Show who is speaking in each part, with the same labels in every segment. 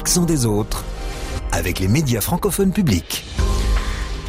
Speaker 1: l'accent des autres avec les médias francophones publics.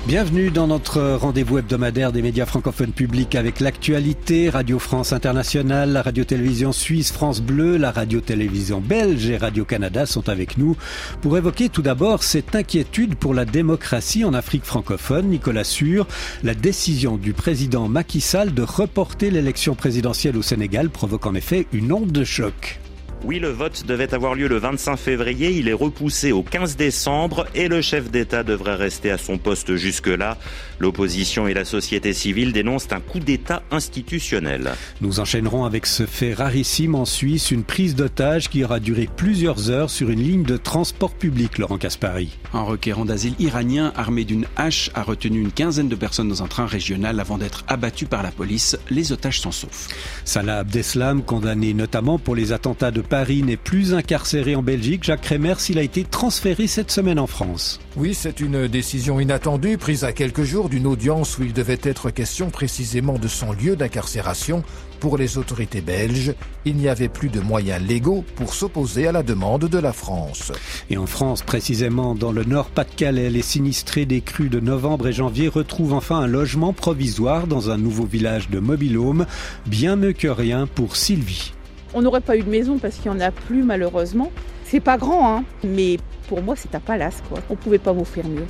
Speaker 2: Bienvenue dans notre rendez-vous hebdomadaire des médias francophones publics avec l'actualité, Radio France Internationale, la radio-télévision suisse France Bleu, la radio-télévision belge et Radio-Canada sont avec nous pour évoquer tout d'abord cette inquiétude pour la démocratie en Afrique francophone. Nicolas Sûr, la décision du président Macky Sall de reporter l'élection présidentielle au Sénégal provoque en effet une onde de choc.
Speaker 3: Oui, le vote devait avoir lieu le 25 février, il est repoussé au 15 décembre et le chef d'État devrait rester à son poste jusque-là. L'opposition et la société civile dénoncent un coup d'État institutionnel.
Speaker 2: Nous enchaînerons avec ce fait rarissime en Suisse, une prise d'otage qui aura duré plusieurs heures sur une ligne de transport public, Laurent Caspari.
Speaker 4: Un requérant d'asile iranien armé d'une hache a retenu une quinzaine de personnes dans un train régional avant d'être abattu par la police. Les otages sont saufs.
Speaker 2: Salah Abdeslam, condamné notamment pour les attentats de Paris n'est plus incarcéré en Belgique. Jacques Rémer, s'il a été transféré cette semaine en France.
Speaker 5: Oui, c'est une décision inattendue prise à quelques jours d'une audience où il devait être question précisément de son lieu d'incarcération. Pour les autorités belges, il n'y avait plus de moyens légaux pour s'opposer à la demande de la France.
Speaker 2: Et en France, précisément dans le Nord-Pas-de-Calais, les sinistrés des crues de novembre et janvier retrouvent enfin un logement provisoire dans un nouveau village de Mobilhome. Bien mieux que rien pour Sylvie.
Speaker 6: On n'aurait pas eu de maison parce qu'il n'y en a plus malheureusement. C'est pas grand, hein, mais pour moi c'est un palace quoi. On pouvait pas m'offrir mieux.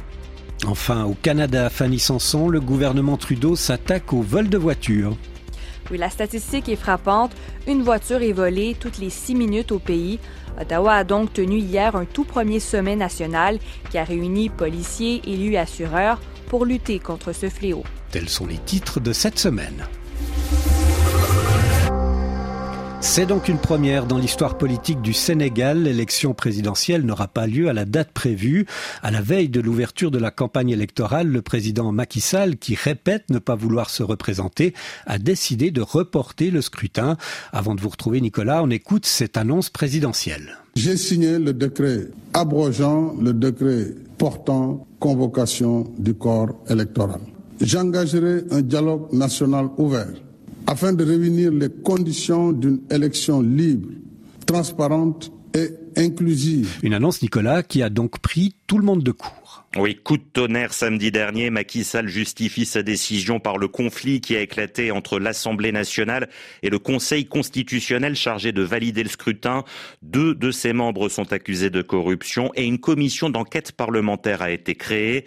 Speaker 2: Enfin, au Canada, Fanny Sanson, le gouvernement Trudeau s'attaque au vol de voitures.
Speaker 7: Oui, la statistique est frappante. Une voiture est volée toutes les six minutes au pays. Ottawa a donc tenu hier un tout premier sommet national qui a réuni policiers, élus et assureurs pour lutter contre ce fléau.
Speaker 2: Tels sont les titres de cette semaine. C'est donc une première dans l'histoire politique du Sénégal. L'élection présidentielle n'aura pas lieu à la date prévue. À la veille de l'ouverture de la campagne électorale, le président Macky Sall, qui répète ne pas vouloir se représenter, a décidé de reporter le scrutin. Avant de vous retrouver, Nicolas, on écoute cette annonce présidentielle.
Speaker 8: J'ai signé le décret abrogeant le décret portant convocation du corps électoral. J'engagerai un dialogue national ouvert afin de réunir les conditions d'une élection libre, transparente et inclusive.
Speaker 2: Une annonce, Nicolas, qui a donc pris tout le monde de court.
Speaker 3: Oui, coup de tonnerre samedi dernier. Macky Sall justifie sa décision par le conflit qui a éclaté entre l'Assemblée nationale et le Conseil constitutionnel chargé de valider le scrutin. Deux de ses membres sont accusés de corruption et une commission d'enquête parlementaire a été créée.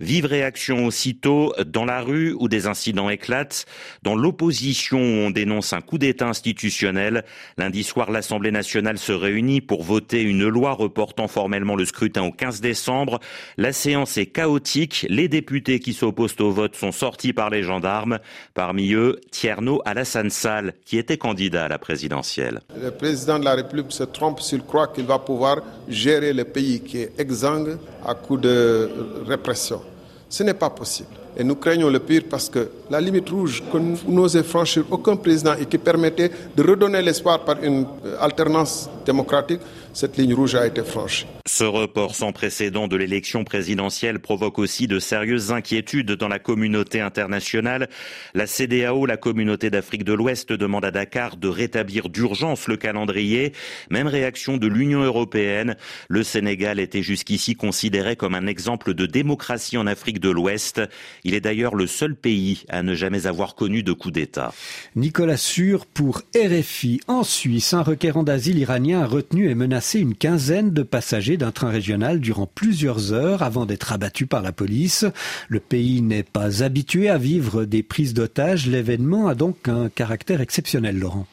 Speaker 3: Vive réaction aussitôt dans la rue où des incidents éclatent. Dans l'opposition, on dénonce un coup d'État institutionnel. Lundi soir, l'Assemblée nationale se réunit pour voter une loi reportant formellement le scrutin au 15 décembre. La séance est chaotique. Les députés qui s'opposent au vote sont sortis par les gendarmes. Parmi eux, Tierno Alassane Sall, qui était candidat à la présidentielle.
Speaker 9: Le président de la République se trompe s'il croit qu'il va pouvoir gérer le pays qui est exsangue à coup de répression. Ce n'est pas possible. Et nous craignons le pire parce que la limite rouge que n'osait franchir aucun président et qui permettait de redonner l'espoir par une alternance démocratique, cette ligne rouge a été franchie.
Speaker 3: Ce report sans précédent de l'élection présidentielle provoque aussi de sérieuses inquiétudes dans la communauté internationale. La CDAO, la communauté d'Afrique de l'Ouest, demande à Dakar de rétablir d'urgence le calendrier. Même réaction de l'Union européenne. Le Sénégal était jusqu'ici considéré comme un exemple de démocratie en Afrique de l'Ouest. Il est d'ailleurs le seul pays à ne jamais avoir connu de coup d'État.
Speaker 2: Nicolas Sûr pour RFI. En Suisse, un requérant d'asile iranien a retenu et menacé une quinzaine de passagers d'un train régional durant plusieurs heures avant d'être abattu par la police. Le pays n'est pas habitué à vivre des prises d'otages. L'événement a donc un caractère exceptionnel, Laurent.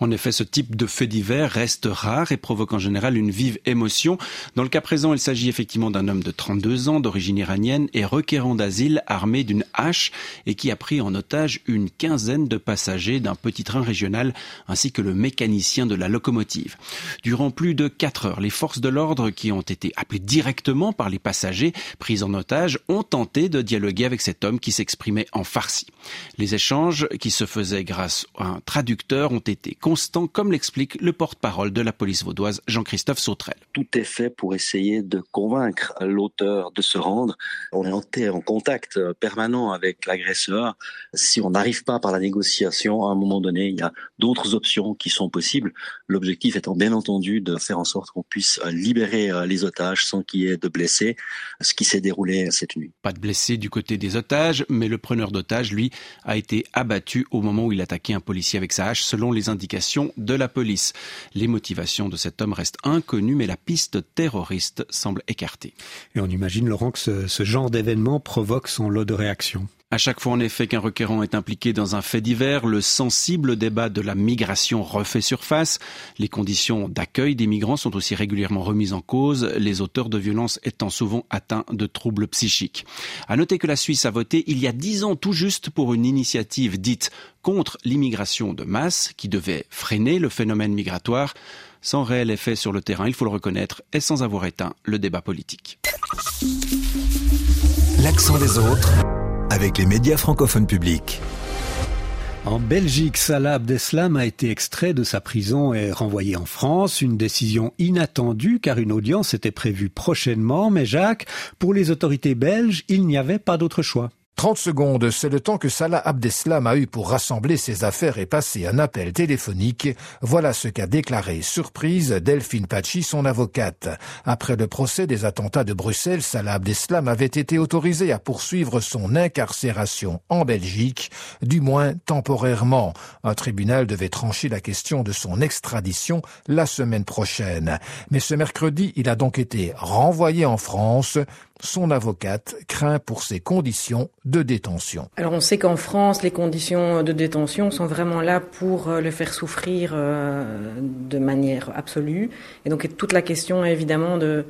Speaker 4: En effet, ce type de fait divers reste rare et provoque en général une vive émotion. Dans le cas présent, il s'agit effectivement d'un homme de 32 ans d'origine iranienne et requérant d'asile armé d'une hache et qui a pris en otage une quinzaine de passagers d'un petit train régional ainsi que le mécanicien de la locomotive. Durant plus de 4 heures, les forces de l'ordre qui ont été appelées directement par les passagers pris en otage ont tenté de dialoguer avec cet homme qui s'exprimait en farsi. Les échanges qui se faisaient grâce à un traducteur ont été constants, comme l'explique le porte-parole de la police vaudoise Jean-Christophe Sautrel.
Speaker 10: Tout est fait pour essayer de convaincre l'auteur de se rendre. On est en contact permanent avec l'agresseur. Si on n'arrive pas par la négociation, à un moment donné, il y a d'autres options qui sont possibles. L'objectif étant bien entendu de faire en sorte qu'on puisse libérer les otages sans qu'il y ait de blessés, ce qui s'est déroulé cette nuit.
Speaker 4: Pas de blessés du côté des otages, mais le preneur d'otages, lui, a été abattu au moment où il attaquait un policier avec sa hache, selon les indications de la police. Les motivations de cet homme restent inconnues, mais la piste terroriste semble écartée.
Speaker 2: Et on imagine, Laurent, que ce, ce genre d'événement provoque son de réactions.
Speaker 4: À chaque fois en effet qu'un requérant est impliqué dans un fait divers, le sensible débat de la migration refait surface. Les conditions d'accueil des migrants sont aussi régulièrement remises en cause, les auteurs de violences étant souvent atteints de troubles psychiques. À noter que la Suisse a voté il y a dix ans tout juste pour une initiative dite contre l'immigration de masse qui devait freiner le phénomène migratoire sans réel effet sur le terrain, il faut le reconnaître, et sans avoir éteint le débat politique.
Speaker 1: L'accent des autres avec les médias francophones publics.
Speaker 2: En Belgique, Salah Abdeslam a été extrait de sa prison et renvoyé en France. Une décision inattendue car une audience était prévue prochainement. Mais Jacques, pour les autorités belges, il n'y avait pas d'autre choix.
Speaker 5: 30 secondes, c'est le temps que Salah Abdeslam a eu pour rassembler ses affaires et passer un appel téléphonique. Voilà ce qu'a déclaré surprise Delphine Pachi, son avocate. Après le procès des attentats de Bruxelles, Salah Abdeslam avait été autorisé à poursuivre son incarcération en Belgique, du moins temporairement. Un tribunal devait trancher la question de son extradition la semaine prochaine. Mais ce mercredi, il a donc été renvoyé en France son avocate craint pour ses conditions de détention.
Speaker 11: Alors on sait qu'en France, les conditions de détention sont vraiment là pour euh, le faire souffrir euh, de manière absolue. Et donc toute la question évidemment de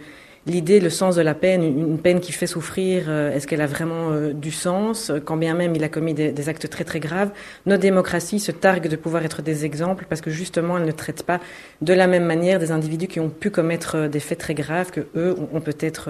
Speaker 11: l'idée, le sens de la peine, une peine qui fait souffrir, euh, est-ce qu'elle a vraiment du sens? Quand bien même il a commis des, actes très très graves, notre démocratie se targue de pouvoir être des exemples parce que justement elle ne traite pas de la même manière des individus qui ont pu commettre des faits très graves que eux ont peut-être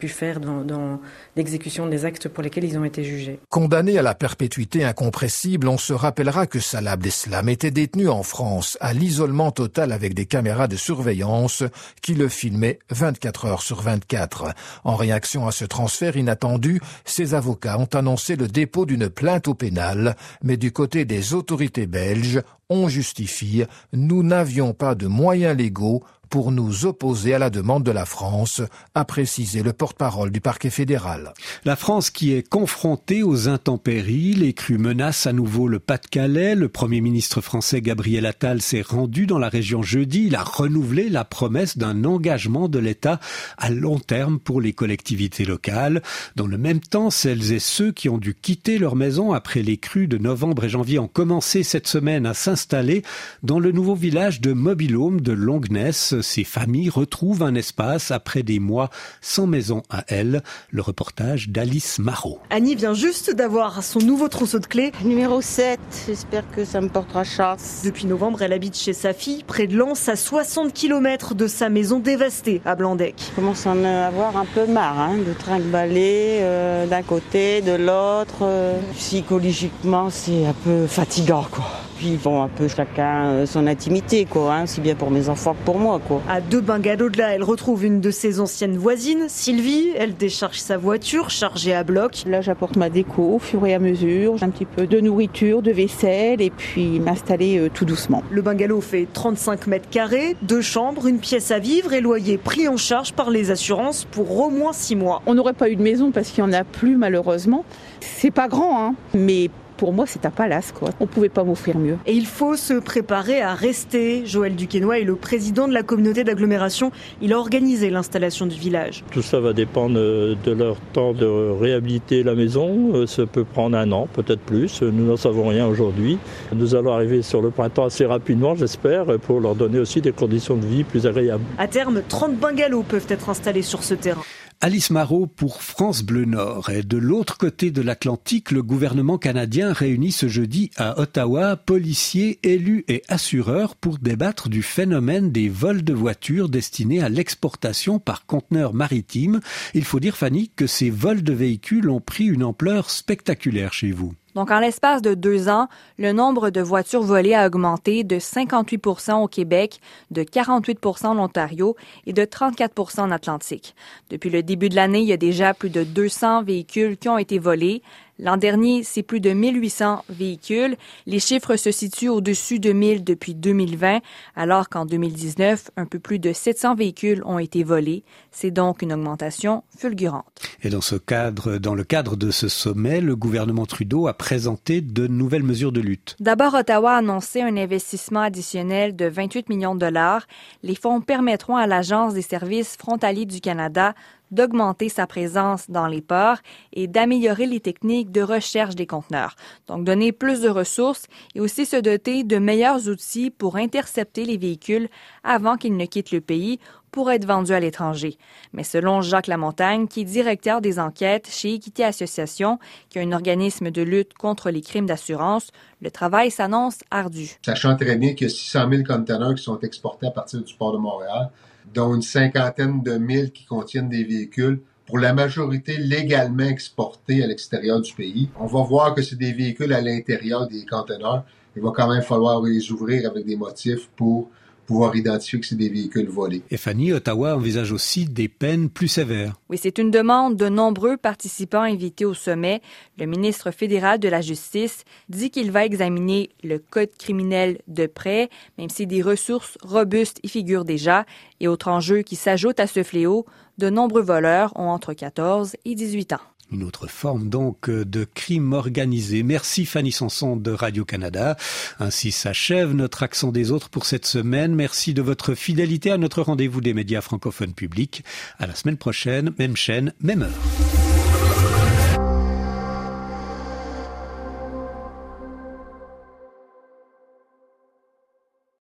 Speaker 11: pu faire dans, l'exécution des actes pour lesquels ils ont été jugés.
Speaker 5: Condamné à la perpétuité incompressible, on se rappellera que Salah Abdeslam était détenu en France à l'isolement total avec des caméras de surveillance qui le filmaient 24 heures sur 24. En réaction à ce transfert inattendu, ses avocats ont annoncé le dépôt d'une plainte au pénal, mais du côté des autorités belges, on justifie, nous n'avions pas de moyens légaux pour nous opposer à la demande de la France, a précisé le porte-parole du parquet fédéral.
Speaker 2: La France qui est confrontée aux intempéries, les crues menacent à nouveau le Pas-de-Calais. Le Premier ministre français Gabriel Attal s'est rendu dans la région jeudi. Il a renouvelé la promesse d'un engagement de l'État à long terme pour les collectivités locales. Dans le même temps, celles et ceux qui ont dû quitter leur maison après les crues de novembre et janvier ont commencé cette semaine à s'installer dans le nouveau village de Mobilhome de Longness ces familles retrouvent un espace après des mois sans maison à elles. Le reportage d'Alice Marot.
Speaker 12: Annie vient juste d'avoir son nouveau trousseau de clés.
Speaker 13: Numéro 7, j'espère que ça me portera chance.
Speaker 12: Depuis novembre, elle habite chez sa fille, près de Lens, à 60 km de sa maison dévastée à Blandec.
Speaker 13: Je commence à en avoir un peu marre hein, de trinque-baller euh, d'un côté, de l'autre. Euh, psychologiquement, c'est un peu fatigant, quoi. Puis bon, un peu chacun euh, son intimité, quoi, hein, aussi bien pour mes enfants que pour moi, quoi.
Speaker 12: À deux bungalows de là, elle retrouve une de ses anciennes voisines, Sylvie. Elle décharge sa voiture chargée à bloc.
Speaker 6: Là, j'apporte ma déco au fur et à mesure, un petit peu de nourriture, de vaisselle et puis m'installer euh, tout doucement.
Speaker 12: Le bungalow fait 35 mètres carrés, deux chambres, une pièce à vivre et loyer pris en charge par les assurances pour au moins six mois.
Speaker 6: On n'aurait pas eu de maison parce qu'il n'y en a plus malheureusement. C'est pas grand, hein, mais pour moi, c'est un palace, quoi. On pouvait pas m'offrir mieux.
Speaker 12: Et il faut se préparer à rester. Joël Duquesnoy est le président de la communauté d'agglomération. Il a organisé l'installation du village.
Speaker 14: Tout ça va dépendre de leur temps de réhabiliter la maison. Ça peut prendre un an, peut-être plus. Nous n'en savons rien aujourd'hui. Nous allons arriver sur le printemps assez rapidement, j'espère, pour leur donner aussi des conditions de vie plus agréables.
Speaker 12: À terme, 30 bungalows peuvent être installés sur ce terrain.
Speaker 2: Alice Marot pour France Bleu Nord. Et de l'autre côté de l'Atlantique, le gouvernement canadien réunit ce jeudi à Ottawa policiers, élus et assureurs pour débattre du phénomène des vols de voitures destinés à l'exportation par conteneurs maritimes. Il faut dire, Fanny, que ces vols de véhicules ont pris une ampleur spectaculaire chez vous.
Speaker 7: Donc, en l'espace de deux ans, le nombre de voitures volées a augmenté de 58% au Québec, de 48 en Ontario et de 34% en Atlantique. Depuis le début de l'année, il y a déjà plus de 200 véhicules qui ont été volés. L'an dernier, c'est plus de 1800 véhicules. Les chiffres se situent au-dessus de 1000 depuis 2020, alors qu'en 2019, un peu plus de 700 véhicules ont été volés. C'est donc une augmentation fulgurante.
Speaker 2: Et dans ce cadre, dans le cadre de ce sommet, le gouvernement Trudeau a présenté de nouvelles mesures de lutte.
Speaker 7: D'abord, Ottawa a annoncé un investissement additionnel de 28 millions de dollars. Les fonds permettront à l'Agence des services frontaliers du Canada d'augmenter sa présence dans les ports et d'améliorer les techniques de recherche des conteneurs. Donc, donner plus de ressources et aussi se doter de meilleurs outils pour intercepter les véhicules avant qu'ils ne quittent le pays pour être vendus à l'étranger. Mais selon Jacques Lamontagne, qui est directeur des enquêtes chez Equity Association, qui est un organisme de lutte contre les crimes d'assurance, le travail s'annonce ardu.
Speaker 15: Sachant très bien a 600 000 conteneurs qui sont exportés à partir du port de Montréal, dont une cinquantaine de mille qui contiennent des véhicules, pour la majorité légalement exportés à l'extérieur du pays. On va voir que c'est des véhicules à l'intérieur des conteneurs. Il va quand même falloir les ouvrir avec des motifs pour pouvoir identifier que c'est des véhicules volés.
Speaker 2: Et Fanny, Ottawa envisage aussi des peines plus sévères.
Speaker 7: Oui, c'est une demande de nombreux participants invités au sommet. Le ministre fédéral de la Justice dit qu'il va examiner le code criminel de près, même si des ressources robustes y figurent déjà. Et autre enjeu qui s'ajoute à ce fléau, de nombreux voleurs ont entre 14 et 18 ans.
Speaker 2: Une autre forme donc de crime organisé. Merci Fanny Sanson de Radio-Canada. Ainsi s'achève notre accent des autres pour cette semaine. Merci de votre fidélité à notre rendez-vous des médias francophones publics. À la semaine prochaine, même chaîne, même heure.